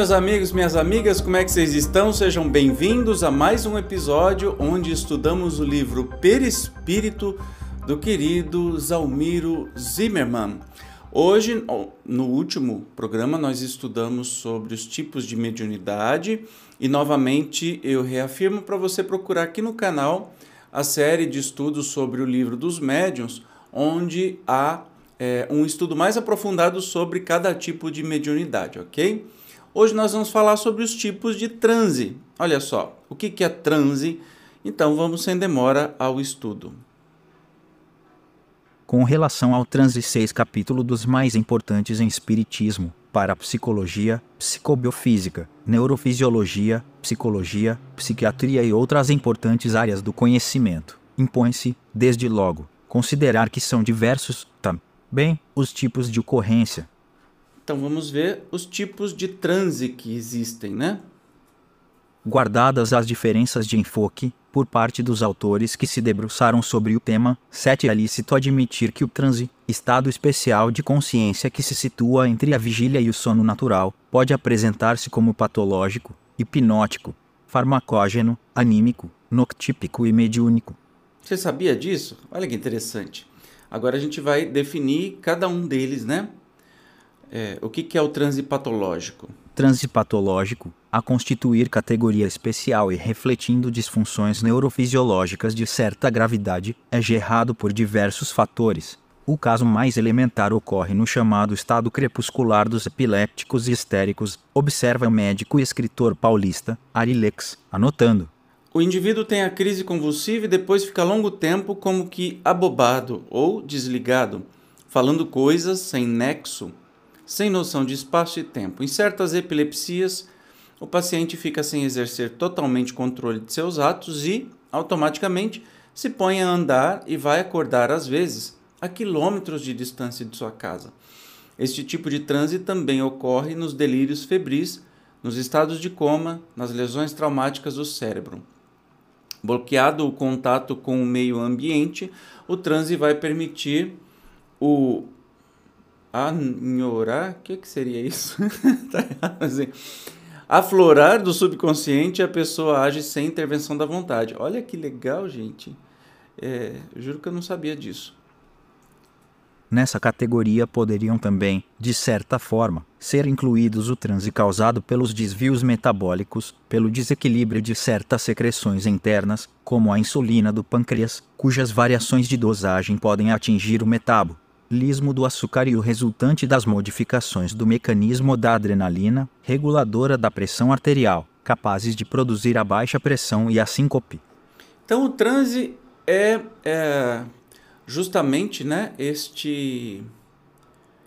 Meus amigos, minhas amigas, como é que vocês estão? Sejam bem-vindos a mais um episódio onde estudamos o livro Perispírito do querido Zalmiro Zimmermann. Hoje, no último programa, nós estudamos sobre os tipos de mediunidade e, novamente, eu reafirmo para você procurar aqui no canal a série de estudos sobre o livro dos médiuns, onde há é, um estudo mais aprofundado sobre cada tipo de mediunidade, ok? Hoje nós vamos falar sobre os tipos de transe. Olha só, o que é transe? Então vamos sem demora ao estudo. Com relação ao transe 6 capítulo dos mais importantes em espiritismo, para psicologia, psicobiofísica, neurofisiologia, psicologia, psiquiatria e outras importantes áreas do conhecimento, impõe-se, desde logo, considerar que são diversos, também, os tipos de ocorrência, então vamos ver os tipos de transe que existem, né? Guardadas as diferenças de enfoque, por parte dos autores que se debruçaram sobre o tema, 7 é lícito admitir que o transe, estado especial de consciência que se situa entre a vigília e o sono natural, pode apresentar-se como patológico, hipnótico, farmacógeno, anímico, noctípico e mediúnico. Você sabia disso? Olha que interessante. Agora a gente vai definir cada um deles, né? É, o que, que é o transe patológico? Transe patológico, a constituir categoria especial e refletindo disfunções neurofisiológicas de certa gravidade, é gerado por diversos fatores. O caso mais elementar ocorre no chamado estado crepuscular dos epilépticos e histéricos, observa o médico e escritor paulista, Arilex, anotando. O indivíduo tem a crise convulsiva e depois fica longo tempo como que abobado ou desligado, falando coisas sem nexo sem noção de espaço e tempo. Em certas epilepsias, o paciente fica sem exercer totalmente controle de seus atos e, automaticamente, se põe a andar e vai acordar às vezes a quilômetros de distância de sua casa. Este tipo de transe também ocorre nos delírios febris, nos estados de coma, nas lesões traumáticas do cérebro. Bloqueado o contato com o meio ambiente, o transe vai permitir o Anhorar? O que, que seria isso? tá errado assim. Aflorar do subconsciente, a pessoa age sem intervenção da vontade. Olha que legal, gente. É, juro que eu não sabia disso. Nessa categoria poderiam também, de certa forma, ser incluídos o transe causado pelos desvios metabólicos, pelo desequilíbrio de certas secreções internas, como a insulina do pâncreas, cujas variações de dosagem podem atingir o metabo, lismo do açúcar e o resultante das modificações do mecanismo da adrenalina, reguladora da pressão arterial, capazes de produzir a baixa pressão e a síncope. Então, o transe é, é justamente né, este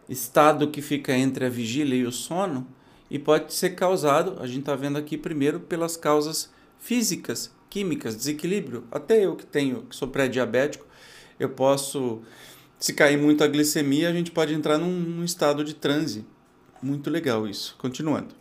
estado que fica entre a vigília e o sono e pode ser causado, a gente está vendo aqui primeiro, pelas causas físicas, químicas, desequilíbrio. Até eu que tenho, que sou pré-diabético, eu posso se cair muito a glicemia, a gente pode entrar num, num estado de transe. Muito legal isso. Continuando.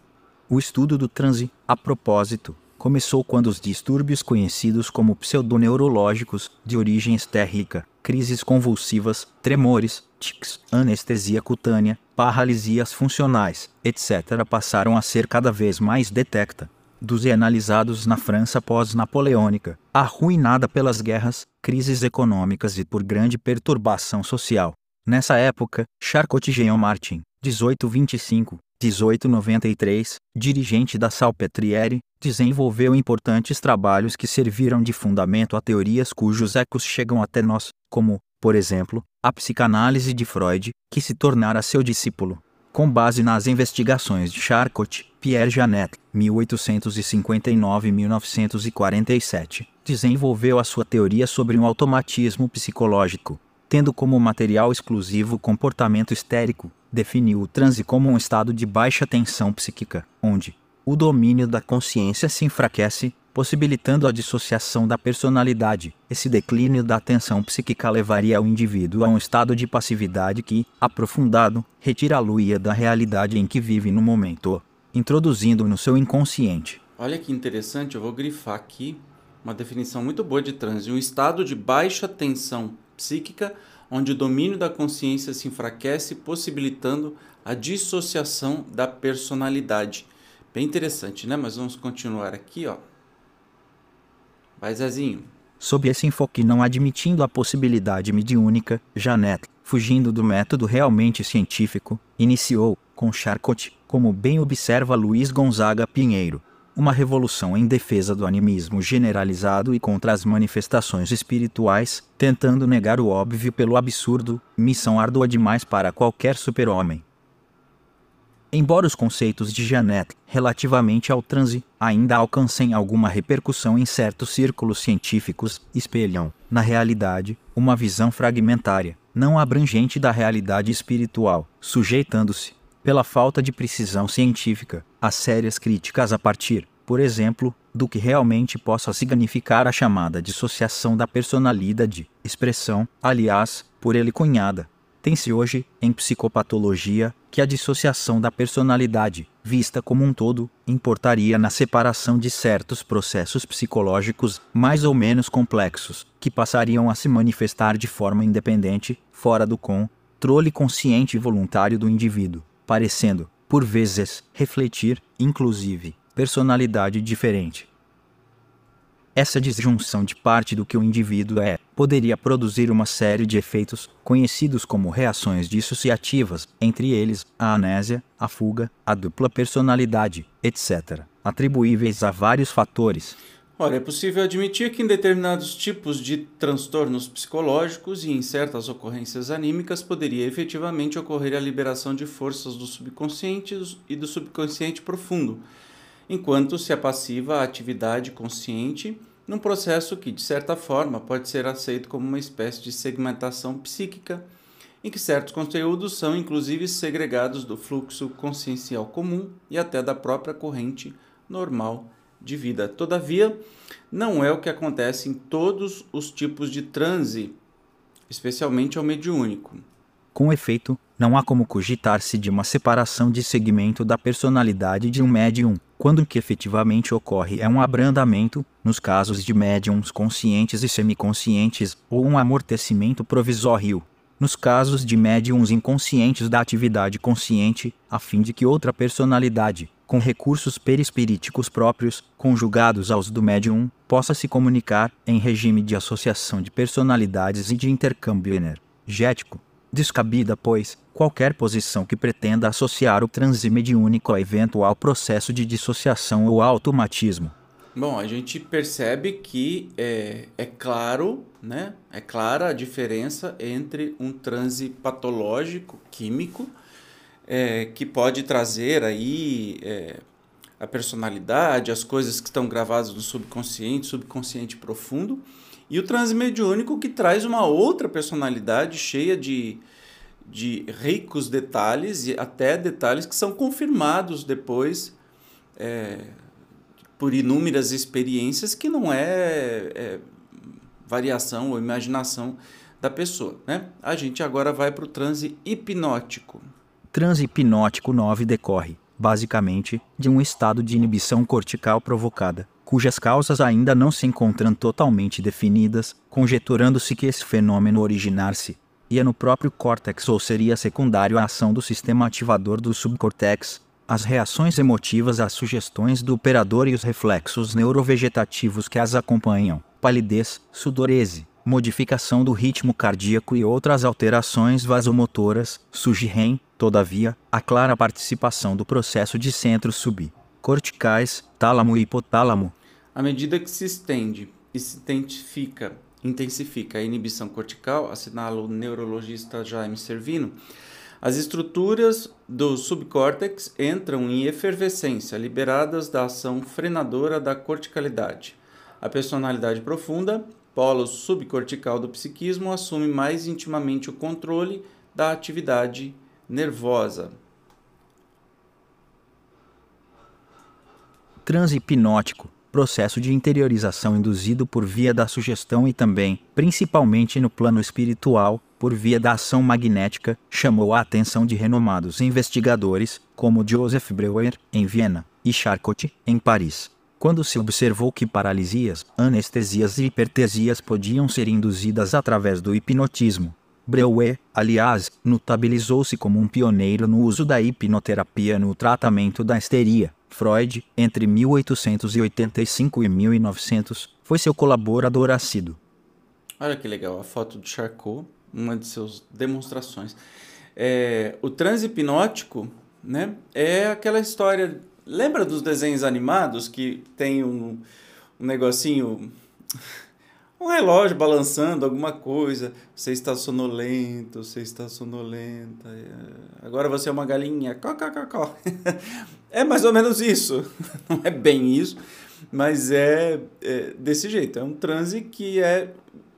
O estudo do transe, a propósito, começou quando os distúrbios conhecidos como pseudoneurológicos, de origem estérrica, crises convulsivas, tremores, tics, anestesia cutânea, paralisias funcionais, etc., passaram a ser cada vez mais detecta, dos e analisados na França pós-napoleônica, arruinada pelas guerras, crises econômicas e por grande perturbação social. Nessa época, Charcot Jean Martin, 1825, 1893, dirigente da Salpetriere, desenvolveu importantes trabalhos que serviram de fundamento a teorias cujos ecos chegam até nós, como, por exemplo, a psicanálise de Freud, que se tornara seu discípulo. Com base nas investigações de Charcot, Pierre Janet, 1859-1947, desenvolveu a sua teoria sobre um automatismo psicológico, tendo como material exclusivo o comportamento histérico, definiu o transe como um estado de baixa tensão psíquica, onde o domínio da consciência se enfraquece, possibilitando a dissociação da personalidade. Esse declínio da atenção psíquica levaria o indivíduo a um estado de passividade que, aprofundado, retira a luia da realidade em que vive no momento, introduzindo no seu inconsciente. Olha que interessante, eu vou grifar aqui uma definição muito boa de transe, um estado de baixa tensão psíquica onde o domínio da consciência se enfraquece, possibilitando a dissociação da personalidade. Bem interessante, né? Mas vamos continuar aqui, ó. Vai, Zezinho. Sob esse enfoque não admitindo a possibilidade mediúnica, Janet, fugindo do método realmente científico, iniciou, com Charcot, como bem observa Luiz Gonzaga Pinheiro, uma revolução em defesa do animismo generalizado e contra as manifestações espirituais, tentando negar o óbvio pelo absurdo, missão árdua demais para qualquer super-homem. Embora os conceitos de Janet, relativamente ao transe, ainda alcancem alguma repercussão em certos círculos científicos, espelham, na realidade, uma visão fragmentária, não abrangente da realidade espiritual, sujeitando-se, pela falta de precisão científica, a sérias críticas a partir, por exemplo, do que realmente possa significar a chamada dissociação da personalidade, expressão, aliás, por ele cunhada, tem-se hoje, em psicopatologia, que a dissociação da personalidade, vista como um todo, importaria na separação de certos processos psicológicos mais ou menos complexos, que passariam a se manifestar de forma independente, fora do controle consciente e voluntário do indivíduo, parecendo, por vezes, refletir, inclusive, personalidade diferente. Essa disjunção de parte do que o indivíduo é poderia produzir uma série de efeitos, conhecidos como reações dissociativas, entre eles a anésia, a fuga, a dupla personalidade, etc., atribuíveis a vários fatores. Ora, é possível admitir que em determinados tipos de transtornos psicológicos e em certas ocorrências anímicas poderia efetivamente ocorrer a liberação de forças do subconsciente e do subconsciente profundo enquanto se apassiva a atividade consciente num processo que, de certa forma, pode ser aceito como uma espécie de segmentação psíquica, em que certos conteúdos são inclusive segregados do fluxo consciencial comum e até da própria corrente normal de vida. Todavia, não é o que acontece em todos os tipos de transe, especialmente ao mediúnico. Com efeito, não há como cogitar-se de uma separação de segmento da personalidade de um médium, quando o que efetivamente ocorre é um abrandamento, nos casos de médiums conscientes e semiconscientes, ou um amortecimento provisório, nos casos de médiums inconscientes da atividade consciente, a fim de que outra personalidade, com recursos perispiríticos próprios, conjugados aos do médium, possa se comunicar, em regime de associação de personalidades e de intercâmbio energético. Descabida, pois, qualquer posição que pretenda associar o transe mediúnico a eventual processo de dissociação ou automatismo. Bom, a gente percebe que é, é claro, né? É clara a diferença entre um transe patológico, químico, é, que pode trazer aí é, a personalidade, as coisas que estão gravadas no subconsciente, subconsciente profundo, e o transe mediúnico que traz uma outra personalidade cheia de, de ricos detalhes e até detalhes que são confirmados depois é, por inúmeras experiências que não é, é, variação ou imaginação da pessoa. Né? A gente agora vai para o transe hipnótico. Transe hipnótico 9 decorre, basicamente, de um estado de inibição cortical provocada cujas causas ainda não se encontram totalmente definidas, conjeturando-se que esse fenômeno originar-se ia no próprio córtex ou seria secundário à ação do sistema ativador do subcórtex, as reações emotivas às sugestões do operador e os reflexos neurovegetativos que as acompanham, palidez, sudorese, modificação do ritmo cardíaco e outras alterações vasomotoras, surgirem, todavia, a clara participação do processo de centro subcorticais, tálamo e hipotálamo, à medida que se estende e se intensifica, intensifica a inibição cortical, assinala o neurologista Jaime Servino, As estruturas do subcórtex entram em efervescência, liberadas da ação frenadora da corticalidade. A personalidade profunda, polo subcortical do psiquismo, assume mais intimamente o controle da atividade nervosa. Transe hipnótico processo de interiorização induzido por via da sugestão e também, principalmente no plano espiritual, por via da ação magnética, chamou a atenção de renomados investigadores, como Joseph Breuer, em Viena, e Charcot, em Paris. Quando se observou que paralisias, anestesias e hipertesias podiam ser induzidas através do hipnotismo, Breuer, aliás, notabilizou-se como um pioneiro no uso da hipnoterapia no tratamento da histeria. Freud, entre 1885 e 1900, foi seu colaborador assíduo. Olha que legal, a foto do Charcot, uma de suas demonstrações. É, o transe hipnótico né, é aquela história. Lembra dos desenhos animados que tem um, um negocinho um relógio balançando alguma coisa. Você está sonolento, você está sonolenta. É, agora você é uma galinha. Có, có. É mais ou menos isso. Não é bem isso, mas é, é desse jeito. É um transe que é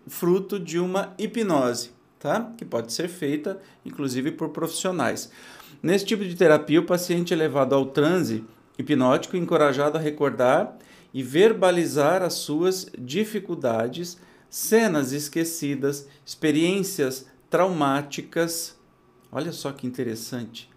fruto de uma hipnose, tá? Que pode ser feita, inclusive, por profissionais. Nesse tipo de terapia, o paciente é levado ao transe hipnótico, encorajado a recordar e verbalizar as suas dificuldades, cenas esquecidas, experiências traumáticas. Olha só que interessante.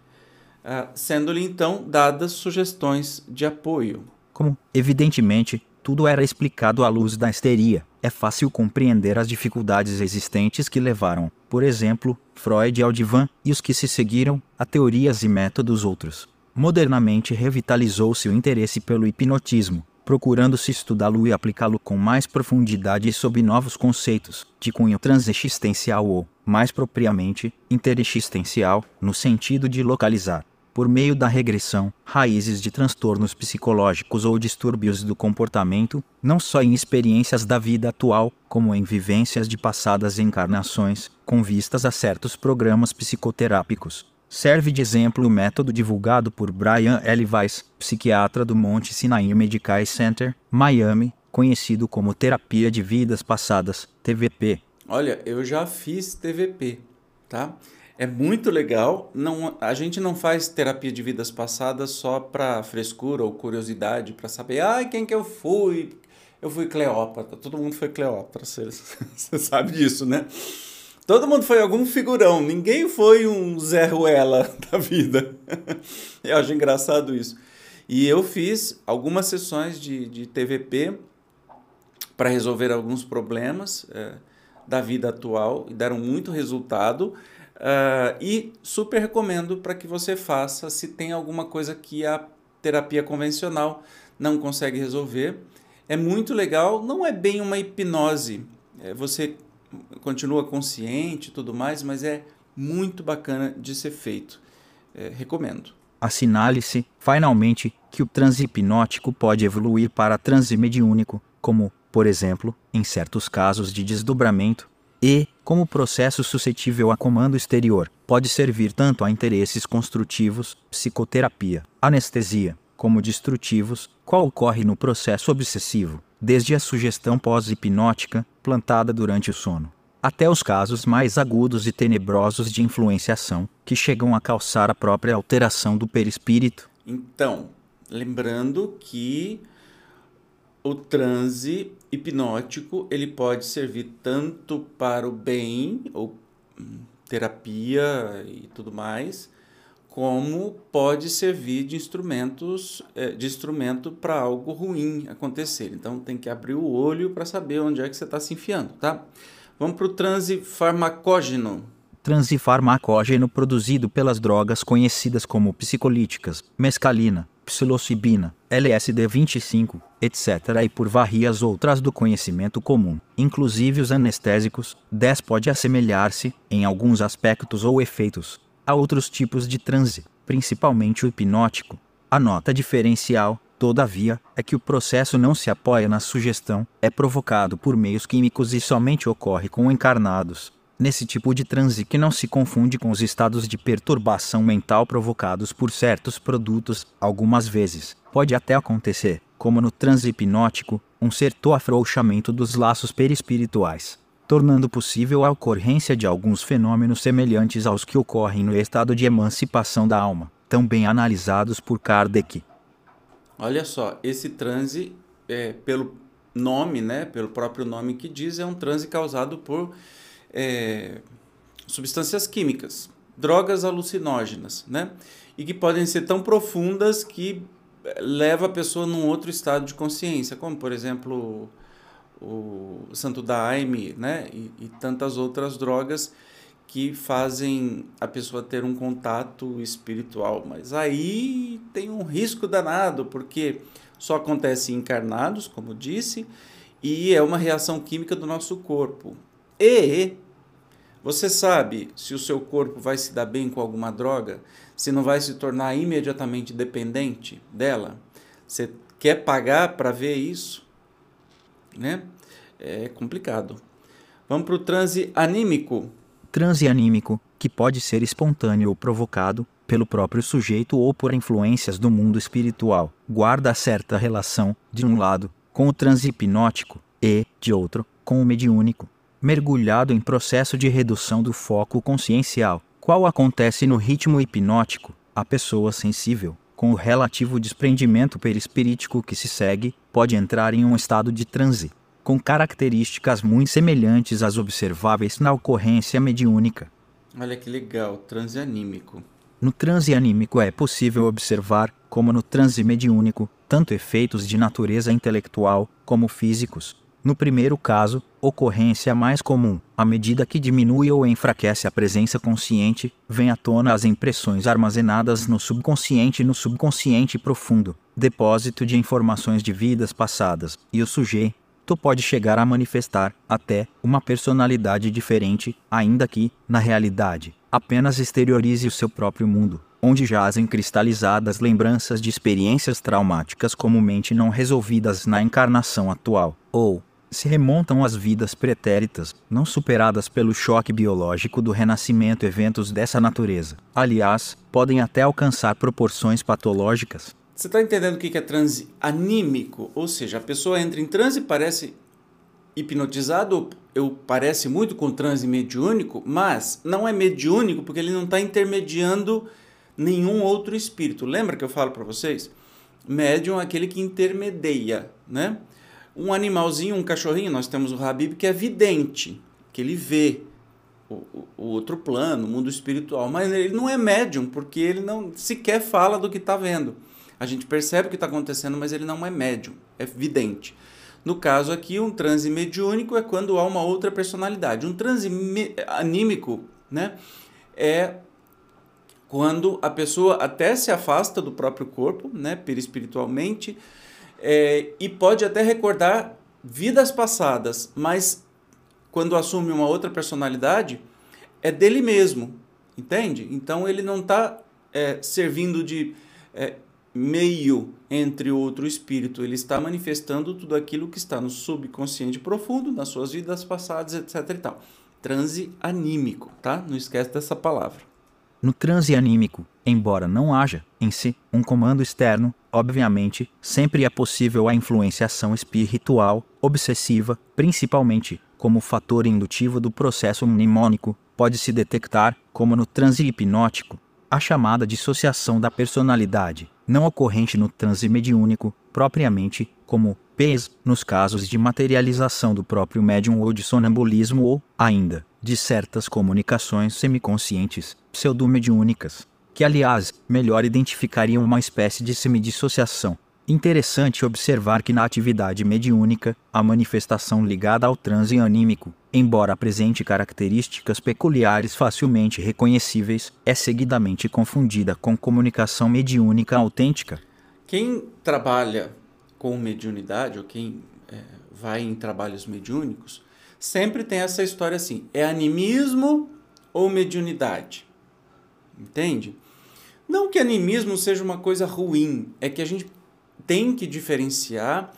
Uh, Sendo-lhe então dadas sugestões de apoio. Como, evidentemente, tudo era explicado à luz da histeria, é fácil compreender as dificuldades existentes que levaram, por exemplo, Freud ao divã e os que se seguiram a teorias e métodos outros. Modernamente revitalizou-se o interesse pelo hipnotismo, procurando-se estudá-lo e aplicá-lo com mais profundidade sob novos conceitos, de cunho transexistencial ou, mais propriamente, interexistencial, no sentido de localizar, por meio da regressão, raízes de transtornos psicológicos ou distúrbios do comportamento, não só em experiências da vida atual, como em vivências de passadas encarnações, com vistas a certos programas psicoterápicos, Serve de exemplo o método divulgado por Brian L. Weiss, psiquiatra do Monte Sinai Medical Center, Miami, conhecido como Terapia de Vidas Passadas, TVP. Olha, eu já fiz TVP, tá? É muito legal. Não, a gente não faz terapia de vidas passadas só para frescura ou curiosidade, para saber, ah, quem que eu fui? Eu fui Cleópatra. Todo mundo foi Cleópatra. Você sabe disso, né? Todo mundo foi algum figurão, ninguém foi um Zé Ruela da vida. eu acho engraçado isso. E eu fiz algumas sessões de, de TVP para resolver alguns problemas é, da vida atual e deram muito resultado. Uh, e super recomendo para que você faça se tem alguma coisa que a terapia convencional não consegue resolver. É muito legal, não é bem uma hipnose. É você continua consciente e tudo mais, mas é muito bacana de ser feito. É, recomendo. Assinale-se, finalmente, que o transe hipnótico pode evoluir para transe mediúnico, como, por exemplo, em certos casos de desdobramento, e, como processo suscetível a comando exterior, pode servir tanto a interesses construtivos, psicoterapia, anestesia, como destrutivos, qual ocorre no processo obsessivo, desde a sugestão pós-hipnótica, plantada durante o sono, até os casos mais agudos e tenebrosos de influenciação, que chegam a causar a própria alteração do perispírito. Então, lembrando que o transe hipnótico ele pode servir tanto para o bem ou hum, terapia e tudo mais, como pode servir de instrumentos é, de instrumento para algo ruim acontecer. Então tem que abrir o olho para saber onde é que você está se enfiando, tá? Vamos para o transe farmacógeno. Transe farmacógeno produzido pelas drogas conhecidas como psicolíticas, mescalina, psilocibina, LSD-25, etc. e por várias outras do conhecimento comum, inclusive os anestésicos, 10 pode assemelhar-se, em alguns aspectos ou efeitos, a outros tipos de transe, principalmente o hipnótico. A nota diferencial, todavia, é que o processo não se apoia na sugestão, é provocado por meios químicos e somente ocorre com encarnados. Nesse tipo de transe que não se confunde com os estados de perturbação mental provocados por certos produtos, algumas vezes, pode até acontecer, como no transe hipnótico, um certo afrouxamento dos laços perispirituais, tornando possível a ocorrência de alguns fenômenos semelhantes aos que ocorrem no estado de emancipação da alma, tão bem analisados por Kardec. Olha só, esse transe, é, pelo nome, né, pelo próprio nome que diz, é um transe causado por é, substâncias químicas, drogas alucinógenas, né? E que podem ser tão profundas que é, leva a pessoa num outro estado de consciência, como por exemplo o Santo Daime, né? E, e tantas outras drogas que fazem a pessoa ter um contato espiritual. Mas aí tem um risco danado, porque só acontece encarnados, como disse, e é uma reação química do nosso corpo. E você sabe se o seu corpo vai se dar bem com alguma droga, se não vai se tornar imediatamente dependente dela? Você quer pagar para ver isso? Né? É complicado. Vamos para o transe anímico. Transe anímico, que pode ser espontâneo ou provocado pelo próprio sujeito ou por influências do mundo espiritual, guarda certa relação, de um lado, com o transe hipnótico e, de outro, com o mediúnico mergulhado em processo de redução do foco consciencial, qual acontece no ritmo hipnótico, a pessoa sensível, com o relativo desprendimento perispirítico que se segue, pode entrar em um estado de transe, com características muito semelhantes às observáveis na ocorrência mediúnica. Olha que legal, transe anímico. No transe anímico é possível observar, como no transe mediúnico, tanto efeitos de natureza intelectual como físicos, no primeiro caso, ocorrência mais comum, à medida que diminui ou enfraquece a presença consciente, vem à tona as impressões armazenadas no subconsciente e no subconsciente profundo, depósito de informações de vidas passadas, e o sujeito pode chegar a manifestar, até, uma personalidade diferente, ainda que, na realidade, apenas exteriorize o seu próprio mundo, onde jazem cristalizadas lembranças de experiências traumáticas comumente não resolvidas na encarnação atual, ou, se remontam às vidas pretéritas, não superadas pelo choque biológico do renascimento. Eventos dessa natureza, aliás, podem até alcançar proporções patológicas. Você está entendendo o que é transe anímico? Ou seja, a pessoa entra em transe parece hipnotizado, eu parece muito com transe mediúnico, mas não é mediúnico porque ele não está intermediando nenhum outro espírito. Lembra que eu falo para vocês? Médium é aquele que intermedia, né? Um animalzinho, um cachorrinho, nós temos o Habib que é vidente, que ele vê o, o outro plano, o mundo espiritual, mas ele não é médium, porque ele não sequer fala do que está vendo. A gente percebe o que está acontecendo, mas ele não é médium, é vidente. No caso aqui, um transe mediúnico é quando há uma outra personalidade. Um transe anímico né, é quando a pessoa até se afasta do próprio corpo, né, perispiritualmente, é, e pode até recordar vidas passadas, mas quando assume uma outra personalidade, é dele mesmo, entende? Então ele não está é, servindo de é, meio entre outro espírito, ele está manifestando tudo aquilo que está no subconsciente profundo, nas suas vidas passadas, etc. e tal. Transe anímico, tá? Não esquece dessa palavra. No transe anímico, embora não haja, em si, um comando externo, obviamente, sempre é possível a influenciação espiritual, obsessiva, principalmente, como fator indutivo do processo mnemônico, pode-se detectar, como no transe hipnótico, a chamada dissociação da personalidade, não ocorrente no transe mediúnico, propriamente, como PES, nos casos de materialização do próprio médium ou de sonambulismo ou, ainda, de certas comunicações semiconscientes, pseudomediúnicas, que aliás, melhor identificariam uma espécie de semidissociação. Interessante observar que na atividade mediúnica, a manifestação ligada ao transe anímico, embora apresente características peculiares facilmente reconhecíveis, é seguidamente confundida com comunicação mediúnica autêntica. Quem trabalha com mediunidade, ou quem é, vai em trabalhos mediúnicos, sempre tem essa história assim: é animismo ou mediunidade? Entende? Não que animismo seja uma coisa ruim, é que a gente tem que diferenciar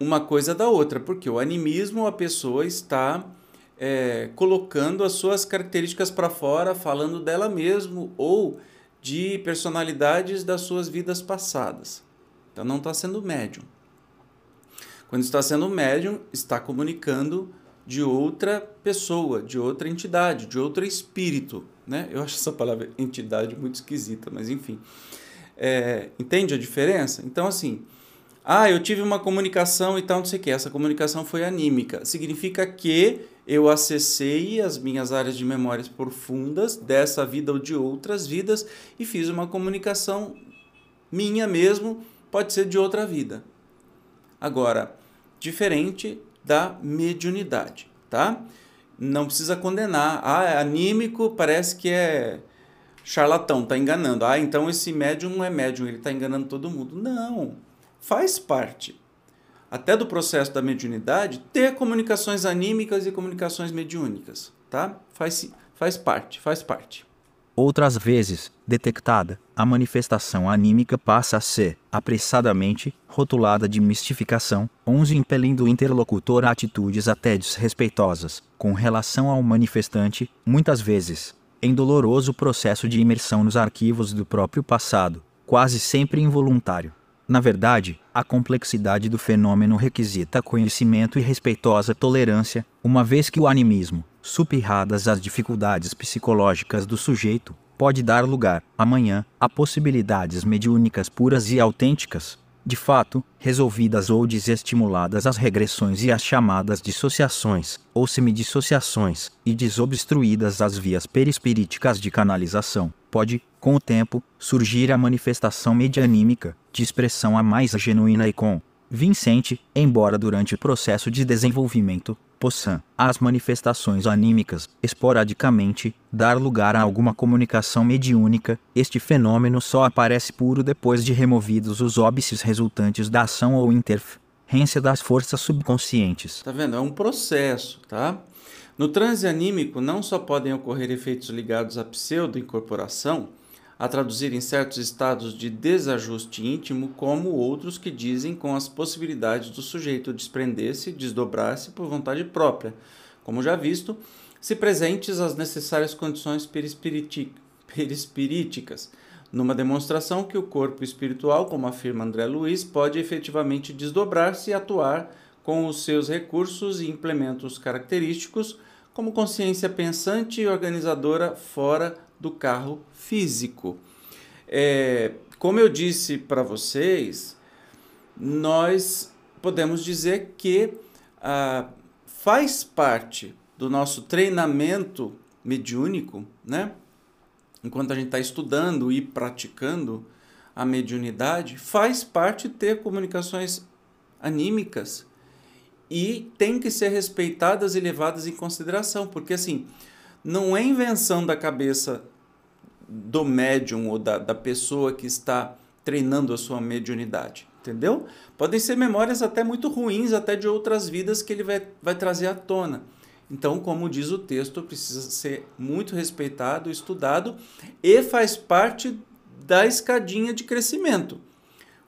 uma coisa da outra, porque o animismo a pessoa está é, colocando as suas características para fora, falando dela mesmo ou de personalidades das suas vidas passadas. Então não está sendo médium. Quando está sendo médium, está comunicando de outra pessoa, de outra entidade, de outro espírito. Né? Eu acho essa palavra entidade muito esquisita, mas enfim. É, entende a diferença? Então, assim, ah, eu tive uma comunicação e tal, não sei o que. Essa comunicação foi anímica. Significa que eu acessei as minhas áreas de memórias profundas dessa vida ou de outras vidas e fiz uma comunicação minha mesmo, pode ser de outra vida. Agora, diferente da mediunidade, tá? Não precisa condenar. Ah, é anímico, parece que é charlatão, tá enganando. Ah, então esse médium não é médium, ele está enganando todo mundo. Não, faz parte até do processo da mediunidade ter comunicações anímicas e comunicações mediúnicas, tá? Faz, faz parte, faz parte. Outras vezes, detectada, a manifestação anímica passa a ser, apressadamente, rotulada de mistificação, onze impelindo o interlocutor a atitudes até desrespeitosas, com relação ao manifestante, muitas vezes, em doloroso processo de imersão nos arquivos do próprio passado, quase sempre involuntário. Na verdade, a complexidade do fenômeno requisita conhecimento e respeitosa tolerância, uma vez que o animismo, supirradas as dificuldades psicológicas do sujeito, pode dar lugar, amanhã, a possibilidades mediúnicas puras e autênticas. De fato, resolvidas ou desestimuladas as regressões e as chamadas dissociações, ou semidissociações, e desobstruídas as vias perispiríticas de canalização, pode, com o tempo, surgir a manifestação medianímica, de expressão a mais genuína e com Vincente, embora durante o processo de desenvolvimento, possam as manifestações anímicas, esporadicamente, dar lugar a alguma comunicação mediúnica, este fenômeno só aparece puro depois de removidos os óbices resultantes da ação ou interferência das forças subconscientes. Tá vendo? É um processo, tá? No transe anímico não só podem ocorrer efeitos ligados à pseudo-incorporação, a traduzir em certos estados de desajuste íntimo, como outros que dizem com as possibilidades do sujeito desprender-se desdobrar-se por vontade própria, como já visto, se presentes as necessárias condições perispiríticas, numa demonstração que o corpo espiritual, como afirma André Luiz, pode efetivamente desdobrar-se e atuar com os seus recursos e implementos característicos como consciência pensante e organizadora fora do carro físico. É, como eu disse para vocês, nós podemos dizer que ah, faz parte do nosso treinamento mediúnico, né? enquanto a gente está estudando e praticando a mediunidade, faz parte ter comunicações anímicas e tem que ser respeitadas e levadas em consideração, porque assim, não é invenção da cabeça do médium ou da, da pessoa que está treinando a sua mediunidade, entendeu? Podem ser memórias até muito ruins, até de outras vidas que ele vai, vai trazer à tona. Então, como diz o texto, precisa ser muito respeitado, estudado e faz parte da escadinha de crescimento.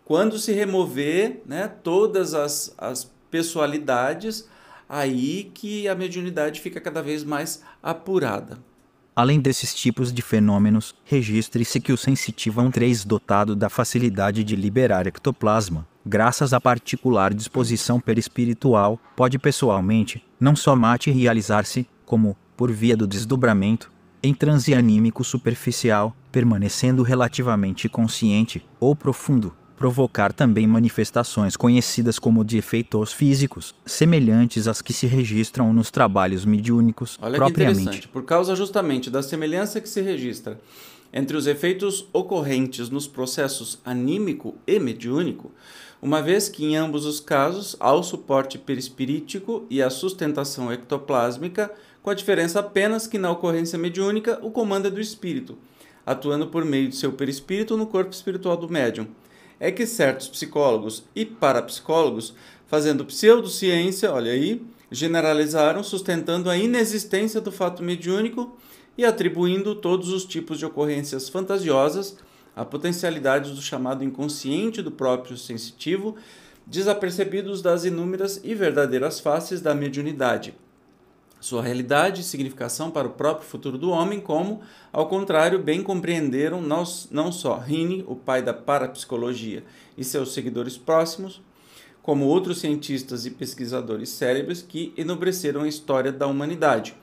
Quando se remover né, todas as, as pessoalidades, aí que a mediunidade fica cada vez mais apurada. Além desses tipos de fenômenos, registre-se que o sensitivo é um 3 dotado da facilidade de liberar ectoplasma, graças à particular disposição perispiritual, pode pessoalmente, não só materializar-se, como, por via do desdobramento, em transe anímico superficial, permanecendo relativamente consciente ou profundo, provocar também manifestações conhecidas como de efeitos físicos, semelhantes às que se registram nos trabalhos mediúnicos Olha propriamente. Que interessante. Por causa justamente da semelhança que se registra entre os efeitos ocorrentes nos processos anímico e mediúnico, uma vez que em ambos os casos há o suporte perispirítico e a sustentação ectoplásmica, com a diferença apenas que na ocorrência mediúnica o comando é do espírito, atuando por meio de seu perispírito no corpo espiritual do médium é que certos psicólogos e parapsicólogos, fazendo pseudociência, olha aí, generalizaram sustentando a inexistência do fato mediúnico e atribuindo todos os tipos de ocorrências fantasiosas a potencialidades do chamado inconsciente do próprio sensitivo, desapercebidos das inúmeras e verdadeiras faces da mediunidade. Sua realidade e significação para o próprio futuro do homem, como, ao contrário, bem compreenderam não, não só Rini, o pai da parapsicologia, e seus seguidores próximos, como outros cientistas e pesquisadores cérebros que enobreceram a história da humanidade,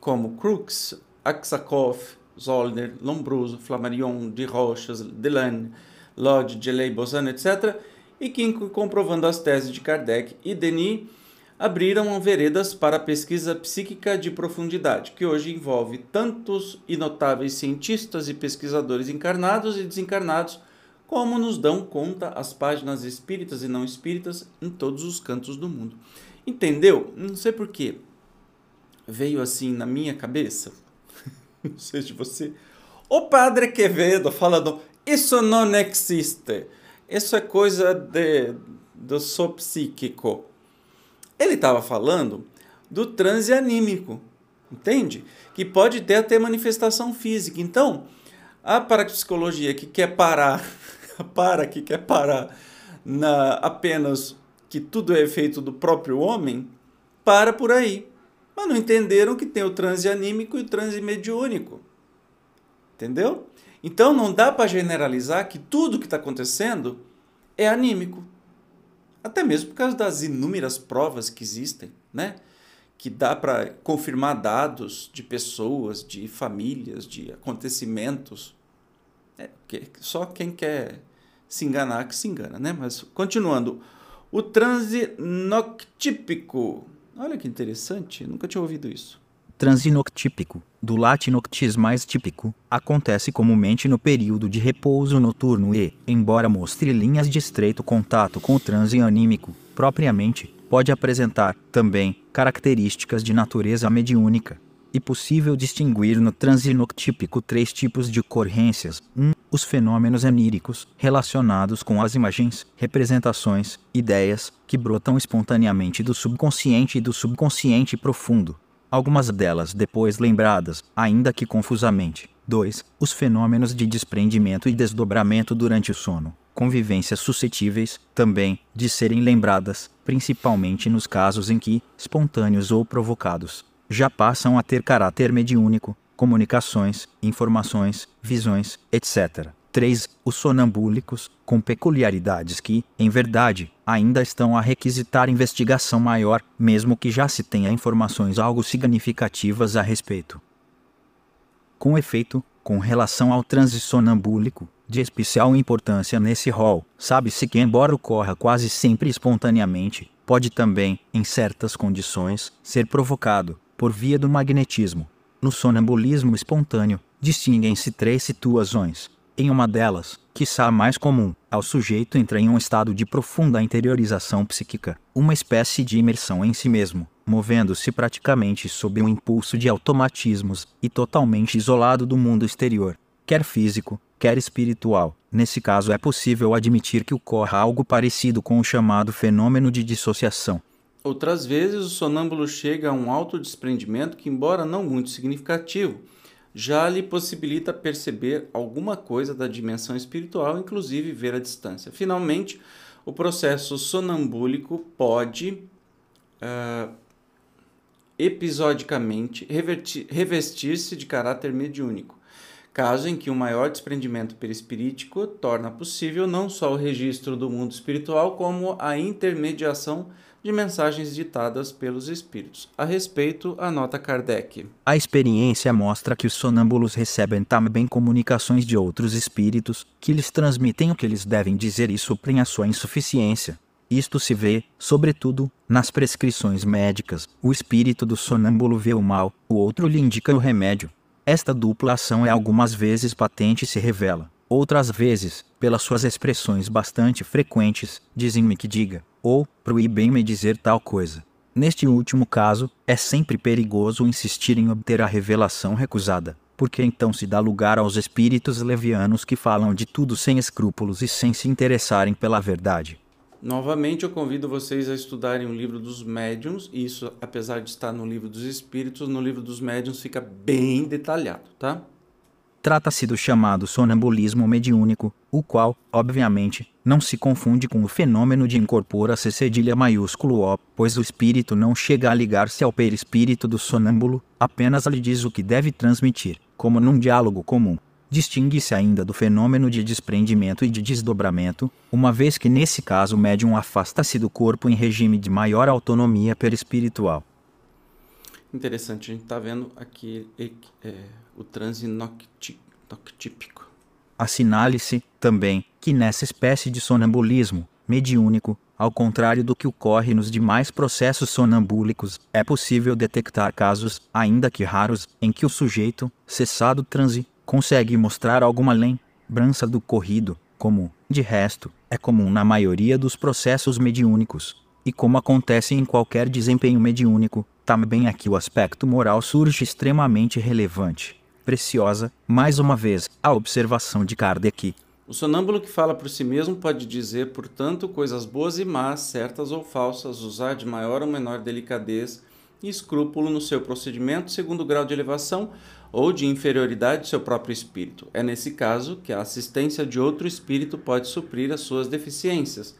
como Crookes, Aksakov, Zollner, Lombroso, Flammarion, de Rochas, Delanne, Lodge, Gelei, Bossan, etc., e que, comprovando as teses de Kardec e Denis, abriram veredas para a pesquisa psíquica de profundidade, que hoje envolve tantos e notáveis cientistas e pesquisadores encarnados e desencarnados, como nos dão conta as páginas espíritas e não espíritas em todos os cantos do mundo. Entendeu? Não sei porquê. Veio assim na minha cabeça. não sei de você. O padre Quevedo falando: Isso não existe. Isso é coisa de, do sou psíquico ele estava falando do transe anímico, entende? Que pode ter até manifestação física. Então, a parapsicologia que quer parar, para que quer parar na apenas que tudo é efeito do próprio homem, para por aí. Mas não entenderam que tem o transe anímico e o transe mediúnico. Entendeu? Então não dá para generalizar que tudo que está acontecendo é anímico. Até mesmo por causa das inúmeras provas que existem, né? Que dá para confirmar dados de pessoas, de famílias, de acontecimentos. É, só quem quer se enganar que se engana, né? Mas continuando. O transe noctípico. Olha que interessante, nunca tinha ouvido isso transinoctípico, do latim noctis mais típico, acontece comumente no período de repouso noturno e, embora mostre linhas de estreito contato com o transe anímico, propriamente, pode apresentar, também, características de natureza mediúnica. E possível distinguir no transinoctípico três tipos de ocorrências. 1. Um, os fenômenos aníricos, relacionados com as imagens, representações, ideias, que brotam espontaneamente do subconsciente e do subconsciente profundo algumas delas depois lembradas, ainda que confusamente. 2. Os fenômenos de desprendimento e desdobramento durante o sono. Convivências suscetíveis, também, de serem lembradas, principalmente nos casos em que, espontâneos ou provocados, já passam a ter caráter mediúnico, comunicações, informações, visões, etc. 3. Os sonambúlicos, com peculiaridades que, em verdade, ainda estão a requisitar investigação maior, mesmo que já se tenha informações algo significativas a respeito. Com efeito, com relação ao transe sonambúlico, de especial importância nesse rol, sabe-se que, embora ocorra quase sempre espontaneamente, pode também, em certas condições, ser provocado, por via do magnetismo. No sonambulismo espontâneo, distinguem-se três situações em uma delas, quiçá a mais comum, ao sujeito entra em um estado de profunda interiorização psíquica, uma espécie de imersão em si mesmo, movendo-se praticamente sob o impulso de automatismos e totalmente isolado do mundo exterior, quer físico, quer espiritual. Nesse caso, é possível admitir que ocorra algo parecido com o chamado fenômeno de dissociação. Outras vezes, o sonâmbulo chega a um autodesprendimento que, embora não muito significativo, já lhe possibilita perceber alguma coisa da dimensão espiritual, inclusive ver a distância. Finalmente, o processo sonambúlico pode uh, episodicamente revestir-se de caráter mediúnico, caso em que o um maior desprendimento perispirítico torna possível não só o registro do mundo espiritual, como a intermediação de mensagens ditadas pelos espíritos. A respeito, anota Kardec. A experiência mostra que os sonâmbulos recebem também comunicações de outros espíritos, que lhes transmitem o que eles devem dizer e suprem a sua insuficiência. Isto se vê, sobretudo, nas prescrições médicas. O espírito do sonâmbulo vê o mal, o outro lhe indica o remédio. Esta dupla ação é algumas vezes patente e se revela. Outras vezes, pelas suas expressões bastante frequentes, dizem-me que diga, ou proíbem-me dizer tal coisa. Neste último caso, é sempre perigoso insistir em obter a revelação recusada, porque então se dá lugar aos espíritos levianos que falam de tudo sem escrúpulos e sem se interessarem pela verdade. Novamente, eu convido vocês a estudarem o livro dos médiuns. Isso, apesar de estar no livro dos espíritos, no livro dos médiuns fica bem detalhado, tá? Trata-se do chamado sonambulismo mediúnico, o qual, obviamente, não se confunde com o fenômeno de incorpora-se cedilha maiúsculo O, pois o espírito não chega a ligar-se ao perispírito do sonâmbulo, apenas lhe diz o que deve transmitir, como num diálogo comum. Distingue-se ainda do fenômeno de desprendimento e de desdobramento, uma vez que nesse caso o médium afasta-se do corpo em regime de maior autonomia perispiritual. Interessante, a gente está vendo aqui é, o transe noctípico. Assinale-se, também, que nessa espécie de sonambulismo mediúnico, ao contrário do que ocorre nos demais processos sonambúlicos, é possível detectar casos, ainda que raros, em que o sujeito, cessado transe, consegue mostrar alguma lembrança do corrido, como, de resto, é comum na maioria dos processos mediúnicos. E como acontece em qualquer desempenho mediúnico, também aqui o aspecto moral surge extremamente relevante preciosa, mais uma vez, a observação de Kardec. O sonâmbulo que fala por si mesmo pode dizer, portanto, coisas boas e más, certas ou falsas, usar de maior ou menor delicadeza e escrúpulo no seu procedimento segundo o grau de elevação ou de inferioridade do seu próprio espírito. É nesse caso que a assistência de outro espírito pode suprir as suas deficiências,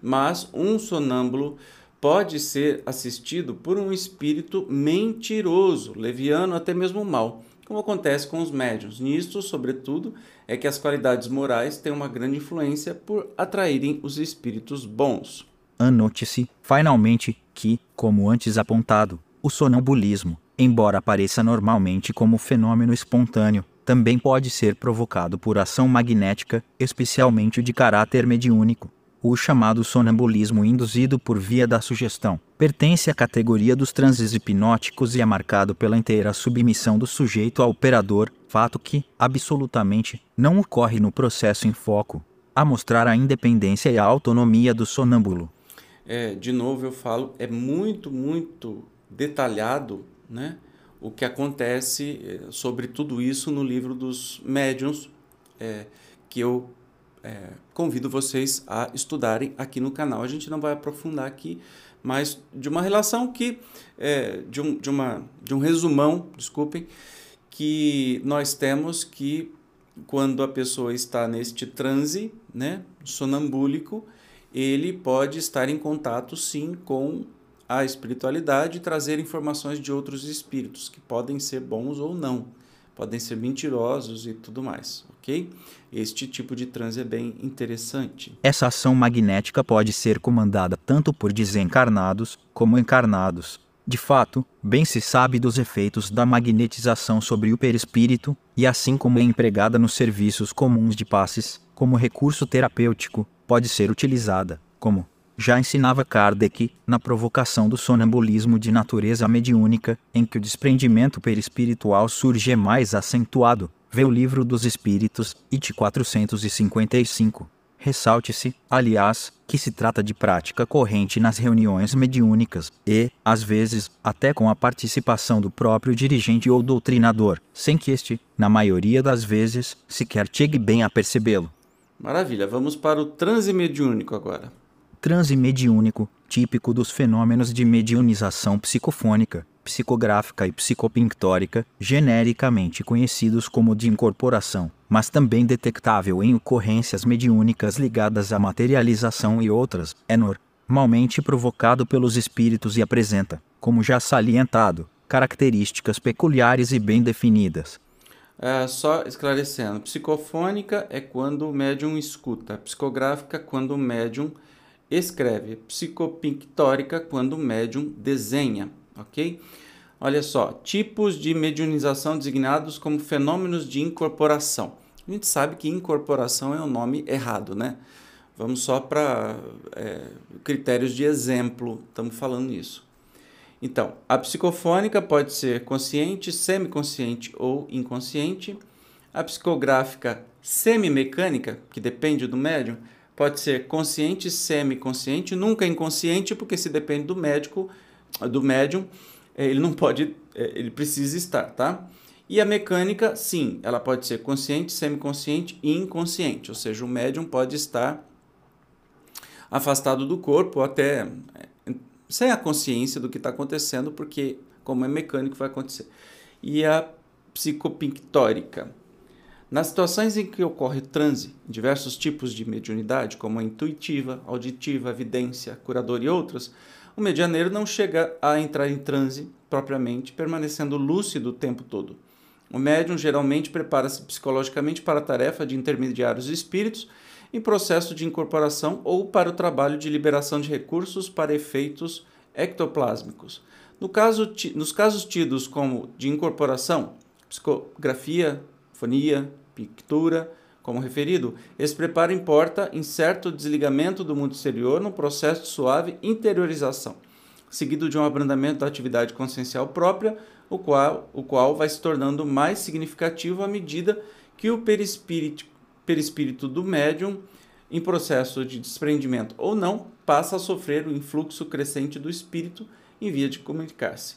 mas um sonâmbulo pode ser assistido por um espírito mentiroso, leviano, até mesmo mau como acontece com os médios. Nisto, sobretudo, é que as qualidades morais têm uma grande influência por atraírem os espíritos bons. Anote-se, finalmente, que, como antes apontado, o sonambulismo, embora apareça normalmente como fenômeno espontâneo, também pode ser provocado por ação magnética, especialmente de caráter mediúnico o chamado sonambulismo induzido por via da sugestão, pertence à categoria dos transes hipnóticos e é marcado pela inteira submissão do sujeito ao operador, fato que, absolutamente, não ocorre no processo em foco, a mostrar a independência e a autonomia do sonâmbulo. É, de novo eu falo, é muito, muito detalhado, né? O que acontece é, sobre tudo isso no livro dos médiuns, é, que eu é, convido vocês a estudarem aqui no canal. A gente não vai aprofundar aqui, mas de uma relação que, é, de, um, de, uma, de um resumão, desculpem, que nós temos que quando a pessoa está neste transe né, sonambúlico, ele pode estar em contato sim com a espiritualidade e trazer informações de outros espíritos, que podem ser bons ou não podem ser mentirosos e tudo mais, ok? Este tipo de transe é bem interessante. Essa ação magnética pode ser comandada tanto por desencarnados como encarnados. De fato, bem se sabe dos efeitos da magnetização sobre o perispírito, e assim como é empregada nos serviços comuns de passes, como recurso terapêutico, pode ser utilizada como já ensinava Kardec, na provocação do sonambulismo de natureza mediúnica, em que o desprendimento perispiritual surge mais acentuado, vê o Livro dos Espíritos, IT 455. Ressalte-se, aliás, que se trata de prática corrente nas reuniões mediúnicas e, às vezes, até com a participação do próprio dirigente ou doutrinador, sem que este, na maioria das vezes, sequer chegue bem a percebê-lo. Maravilha, vamos para o transe mediúnico agora transe mediúnico, típico dos fenômenos de mediunização psicofônica, psicográfica e psicopictórica, genericamente conhecidos como de incorporação, mas também detectável em ocorrências mediúnicas ligadas à materialização e outras, é normalmente provocado pelos espíritos e apresenta, como já salientado, características peculiares e bem definidas. É, só esclarecendo, psicofônica é quando o médium escuta, psicográfica quando o médium escreve, psicopictórica quando o médium desenha, ok? Olha só, tipos de mediunização designados como fenômenos de incorporação. A gente sabe que incorporação é um nome errado, né? Vamos só para é, critérios de exemplo, estamos falando isso. Então, a psicofônica pode ser consciente, semiconsciente ou inconsciente. A psicográfica semimecânica, que depende do médium, pode ser consciente, semiconsciente, nunca inconsciente, porque se depende do médico, do médium, é, ele não pode, é, ele precisa estar, tá? E a mecânica, sim, ela pode ser consciente, semiconsciente e inconsciente, ou seja, o médium pode estar afastado do corpo até é, sem a consciência do que está acontecendo, porque como é mecânico vai acontecer. E a psicopictórica, Nas situações em que ocorre transe, diversos tipos de mediunidade, como a intuitiva, auditiva, evidência, curador e outras, o medianeiro não chega a entrar em transe propriamente, permanecendo lúcido o tempo todo. O médium geralmente prepara-se psicologicamente para a tarefa de intermediar os espíritos em processo de incorporação ou para o trabalho de liberação de recursos para efeitos ectoplásmicos. No caso, nos casos tidos como de incorporação, psicografia, fonia, pictura, como referido, esse preparo importa em certo desligamento do mundo exterior num processo de suave interiorização, seguido de um abrandamento da atividade consciencial própria, o qual, o qual vai se tornando mais significativo à medida que o perispírito, perispírito do médium, em processo de desprendimento ou não, passa a sofrer o influxo crescente do espírito em via de comunicar-se.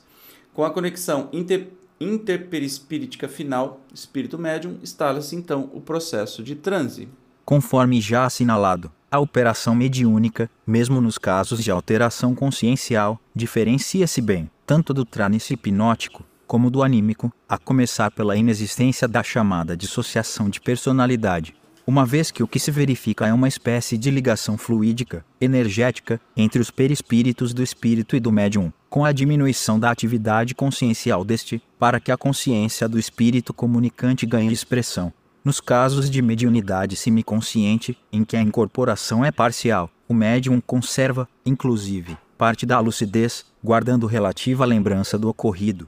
Com a conexão inter interperispíritica final, espírito médium, instala-se então o processo de transe. Conforme já assinalado, a operação mediúnica, mesmo nos casos de alteração consciencial, diferencia-se bem, tanto do trânsito hipnótico como do anímico, a começar pela inexistência da chamada dissociação de personalidade, uma vez que o que se verifica é uma espécie de ligação fluídica, energética, entre os perispíritos do espírito e do médium, com a diminuição da atividade consciencial deste, para que a consciência do espírito comunicante ganhe expressão. Nos casos de mediunidade semiconsciente, em que a incorporação é parcial, o médium conserva, inclusive, parte da lucidez, guardando relativa lembrança do ocorrido.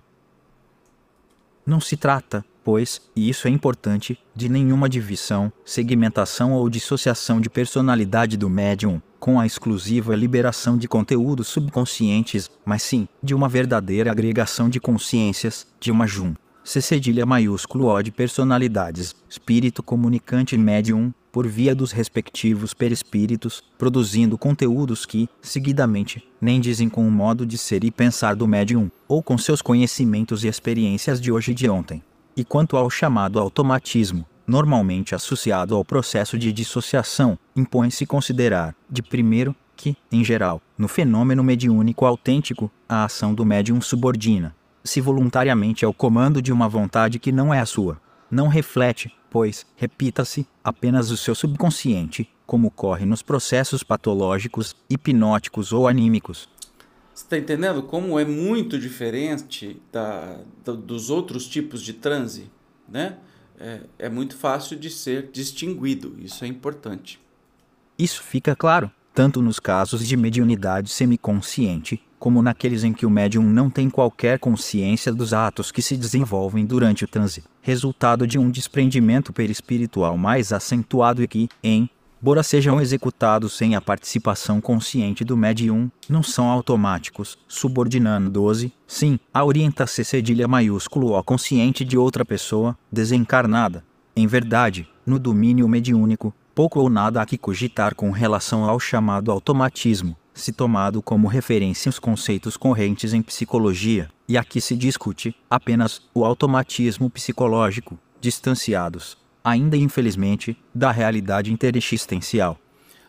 Não se trata, pois, e isso é importante, de nenhuma divisão, segmentação ou dissociação de personalidade do médium, com a exclusiva liberação de conteúdos subconscientes, mas sim de uma verdadeira agregação de consciências, de uma jun. C cedilha maiúsculo O de personalidades, espírito comunicante médium, por via dos respectivos perispíritos, produzindo conteúdos que, seguidamente, nem dizem com o modo de ser e pensar do médium, ou com seus conhecimentos e experiências de hoje e de ontem. E quanto ao chamado automatismo, normalmente associado ao processo de dissociação, impõe-se considerar, de primeiro, que, em geral, no fenômeno mediúnico autêntico, a ação do médium subordina, se voluntariamente ao comando de uma vontade que não é a sua. Não reflete, pois, repita-se, apenas o seu subconsciente, como ocorre nos processos patológicos, hipnóticos ou anímicos. Você está entendendo como é muito diferente da, da, dos outros tipos de transe? Né? É, é muito fácil de ser distinguido, isso é importante. Isso fica claro, tanto nos casos de mediunidade semiconsciente, como naqueles em que o médium não tem qualquer consciência dos atos que se desenvolvem durante o transe, resultado de um desprendimento perispiritual mais acentuado e que, em embora sejam executados sem a participação consciente do médium, não são automáticos, subordinando 12, sim, a orienta-se cedilha maiúsculo ao consciente de outra pessoa, desencarnada. Em verdade, no domínio mediúnico, pouco ou nada há que cogitar com relação ao chamado automatismo, se tomado como referência os conceitos correntes em psicologia, e aqui se discute apenas o automatismo psicológico, distanciados, ainda infelizmente, da realidade interexistencial.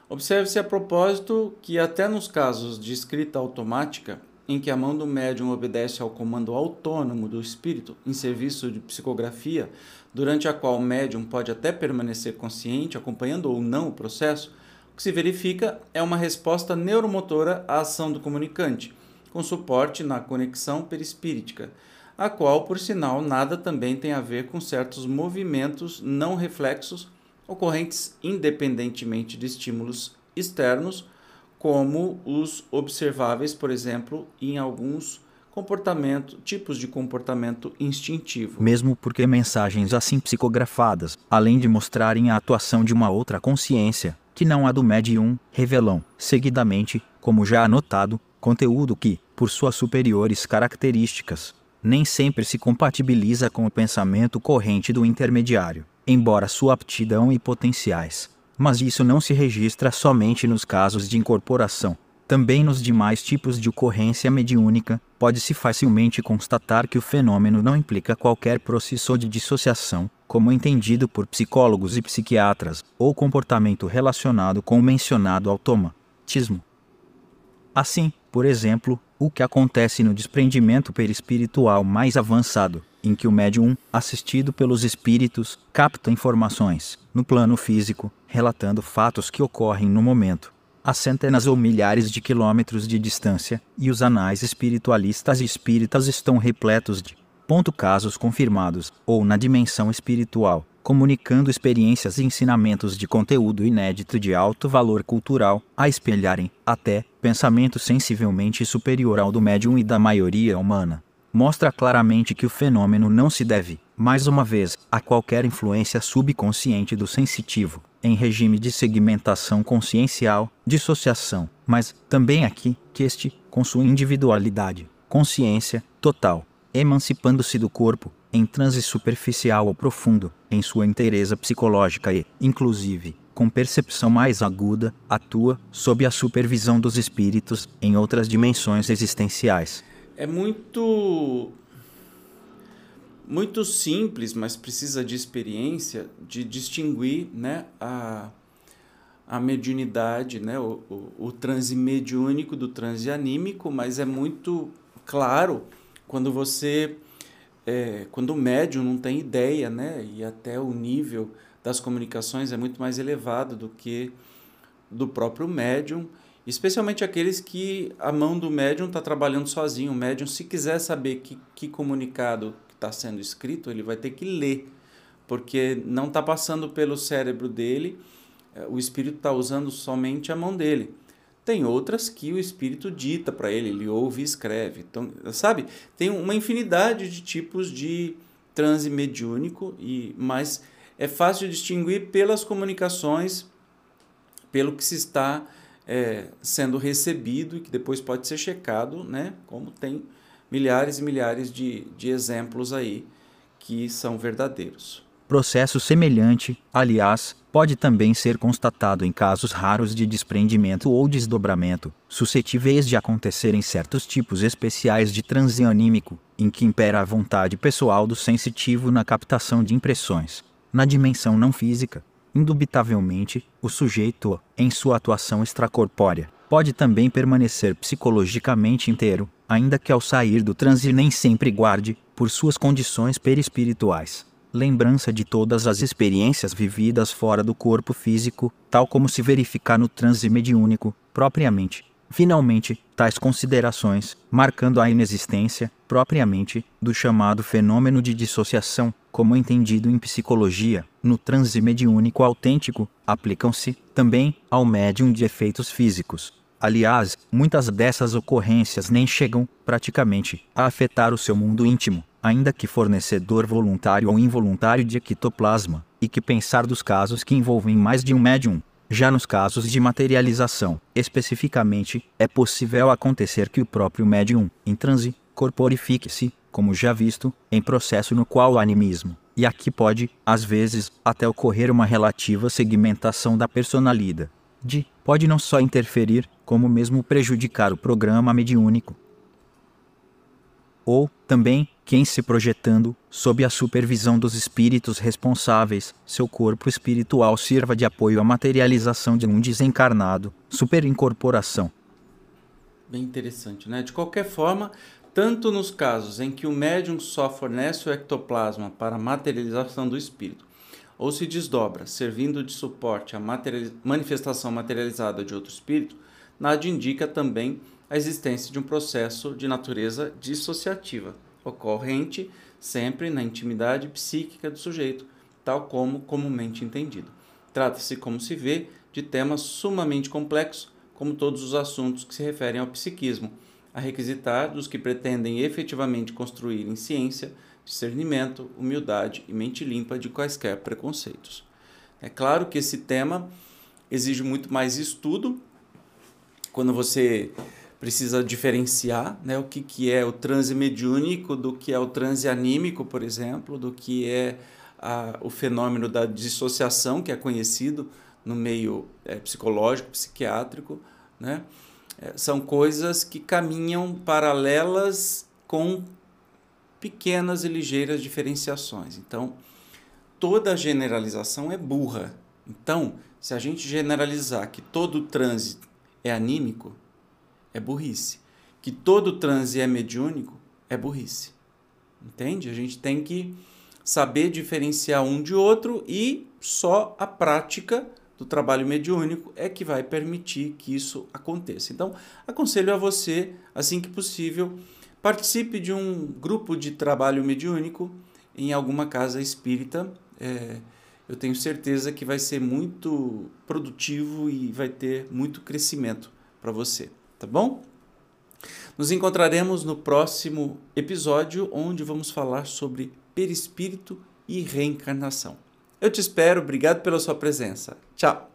Observe-se a propósito que, até nos casos de escrita automática, em que a mão do médium obedece ao comando autônomo do espírito em serviço de psicografia, durante a qual o médium pode até permanecer consciente, acompanhando ou não o processo, o que se verifica é uma resposta neuromotora à ação do comunicante, com suporte na conexão perispíritica a qual, por sinal, nada também tem a ver com certos movimentos não reflexos ocorrentes independentemente de estímulos externos, como os observáveis, por exemplo, em alguns comportamento, tipos de comportamento instintivo. Mesmo porque mensagens assim psicografadas, além de mostrarem a atuação de uma outra consciência, que não a do médium, revelam, seguidamente, como já anotado, conteúdo que, por suas superiores características, nem sempre se compatibiliza com o pensamento corrente do intermediário, embora sua aptidão e potenciais. Mas isso não se registra somente nos casos de incorporação. Também nos demais tipos de ocorrência mediúnica, pode-se facilmente constatar que o fenômeno não implica qualquer processo de dissociação, como entendido por psicólogos e psiquiatras, ou comportamento relacionado com o mencionado automatismo. Assim, por exemplo, o que acontece no desprendimento perispiritual mais avançado, em que o médium, assistido pelos espíritos, capta informações, no plano físico, relatando fatos que ocorrem no momento, a centenas ou milhares de quilômetros de distância, e os anais espiritualistas e espíritas estão repletos de ponto casos confirmados, ou na dimensão espiritual, comunicando experiências e ensinamentos de conteúdo inédito de alto valor cultural, a espelharem, até, pensamento sensivelmente superior ao do médium e da maioria humana. Mostra claramente que o fenômeno não se deve, mais uma vez, a qualquer influência subconsciente do sensitivo, em regime de segmentação consciencial, dissociação, mas também aqui que este, com sua individualidade, consciência total, emancipando-se do corpo, em transe superficial ou profundo, em sua inteireza psicológica e, inclusive, com percepção mais aguda, atua, sob a supervisão dos espíritos, em outras dimensões existenciais. É muito. muito simples, mas precisa de experiência de distinguir né, a, a mediunidade, né, o, o, o transe mediúnico do transe anímico, mas é muito claro quando você é, quando o médium não tem ideia, né, e até o nível das comunicações é muito mais elevado do que do próprio médium, especialmente aqueles que a mão do médium está trabalhando sozinho. O médium, se quiser saber que, que comunicado está sendo escrito, ele vai ter que ler, porque não está passando pelo cérebro dele, é, o espírito está usando somente a mão dele. Tem outras que o espírito dita para ele, ele ouve e escreve. Então, sabe? Tem uma infinidade de tipos de transe mediúnico, e, mas é fácil distinguir pelas comunicações, pelo que se está é, sendo recebido e que depois pode ser checado, né? Como tem milhares e milhares de, de exemplos aí que são verdadeiros. Processo semelhante, aliás, pode também ser constatado em casos raros de desprendimento ou desdobramento, suscetíveis de acontecer em certos tipos especiais de transe anímico, em que impera a vontade pessoal do sensitivo na captação de impressões. Na dimensão não física, indubitavelmente, o sujeito, em sua atuação extracorpórea, pode também permanecer psicologicamente inteiro, ainda que ao sair do transe nem sempre guarde, por suas condições perispirituais, lembrança de todas as experiências vividas fora do corpo físico, tal como se verificar no transe mediúnico, propriamente. Finalmente, tais considerações, marcando a inexistência, propriamente, do chamado fenômeno de dissociação, como entendido em psicologia, no transe mediúnico autêntico, aplicam-se, também, ao médium de efeitos físicos. Aliás, muitas dessas ocorrências nem chegam, praticamente, a afetar o seu mundo íntimo, ainda que fornecedor voluntário ou involuntário de ectoplasma, e que pensar dos casos que envolvem mais de um médium. Já nos casos de materialização, especificamente, é possível acontecer que o próprio médium, em transe, corporifique-se, como já visto, em processo no qual o animismo, e aqui pode, às vezes, até ocorrer uma relativa segmentação da personalidade. De, pode não só interferir, como mesmo prejudicar o programa mediúnico. Ou, também, quem se projetando, sob a supervisão dos espíritos responsáveis, seu corpo espiritual sirva de apoio à materialização de um desencarnado, superincorporação. Bem interessante, né? De qualquer forma, tanto nos casos em que o médium só fornece o ectoplasma para a materialização do espírito, ou se desdobra, servindo de suporte à manifestação materializada de outro espírito, nada indica também a existência de um processo de natureza dissociativa, ocorrente sempre na intimidade psíquica do sujeito, tal como comumente entendido. Trata-se, como se vê, de temas sumamente complexos, como todos os assuntos que se referem ao psiquismo, a requisitar dos que pretendem efetivamente construir em ciência, discernimento, humildade e mente limpa de quaisquer preconceitos. É claro que esse tema exige muito mais estudo quando você precisa diferenciar né, o que, que é o transe mediúnico do que é o transe anímico, por exemplo, do que é a, o fenômeno da dissociação, que é conhecido no meio é, psicológico, psiquiátrico. Né? É, são coisas que caminham paralelas com pequenas e ligeiras diferenciações. Então, toda generalização é burra. Então, se a gente generalizar que todo transe é anímico, é burrice. Que todo transe é mediúnico é burrice. Entende? A gente tem que saber diferenciar um de outro e só a prática do trabalho mediúnico é que vai permitir que isso aconteça. Então, aconselho a você, assim que possível, participe de um grupo de trabalho mediúnico em alguma casa espírita. É, eu tenho certeza que vai ser muito produtivo e vai ter muito crescimento para você, tá bom? Nos encontraremos no próximo episódio, onde vamos falar sobre perispírito e reencarnação. Eu te espero, obrigado pela sua presença. Tchau!